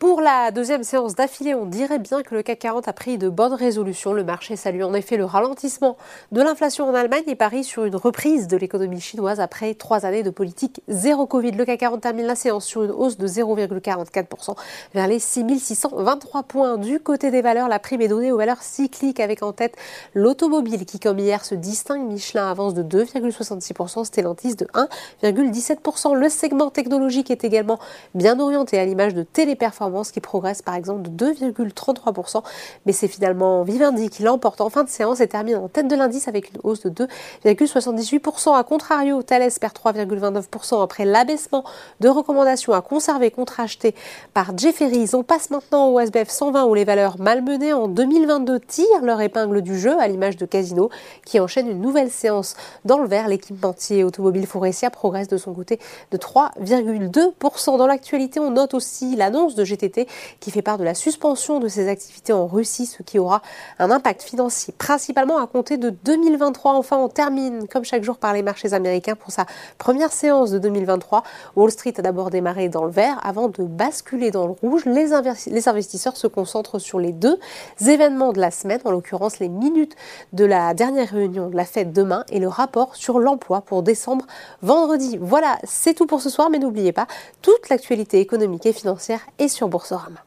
Pour la deuxième séance d'affilée, on dirait bien que le CAC 40 a pris de bonnes résolutions. Le marché salue en effet le ralentissement de l'inflation en Allemagne et parie sur une reprise de l'économie chinoise après trois années de politique zéro Covid. Le CAC 40 termine la séance sur une hausse de 0,44% vers les 6623 points. Du côté des valeurs, la prime est donnée aux valeurs cycliques avec en tête l'automobile qui, comme hier, se distingue. Michelin avance de 2,66%, Stellantis de 1,17%. Le segment technologique est également bien orienté à l'image de Téléperformance qui progresse par exemple de 2,33%, mais c'est finalement Vivendi qui l'emporte en fin de séance et termine en tête de l'indice avec une hausse de 2,78%. A contrario, Thales perd 3,29% après l'abaissement de recommandations à conserver contre acheté par Jefferies. On passe maintenant au SBF 120 où les valeurs malmenées en 2022 tirent leur épingle du jeu à l'image de Casino qui enchaîne une nouvelle séance dans le vert. L'équipementier automobile Forestia progresse de son côté de 3,2%. Dans l'actualité, on note aussi l'annonce de GT qui fait part de la suspension de ses activités en Russie, ce qui aura un impact financier principalement à compter de 2023. Enfin, on termine comme chaque jour par les marchés américains pour sa première séance de 2023. Wall Street a d'abord démarré dans le vert avant de basculer dans le rouge. Les, les investisseurs se concentrent sur les deux événements de la semaine, en l'occurrence les minutes de la dernière réunion de la fête demain et le rapport sur l'emploi pour décembre vendredi. Voilà, c'est tout pour ce soir, mais n'oubliez pas, toute l'actualité économique et financière est Boursorama.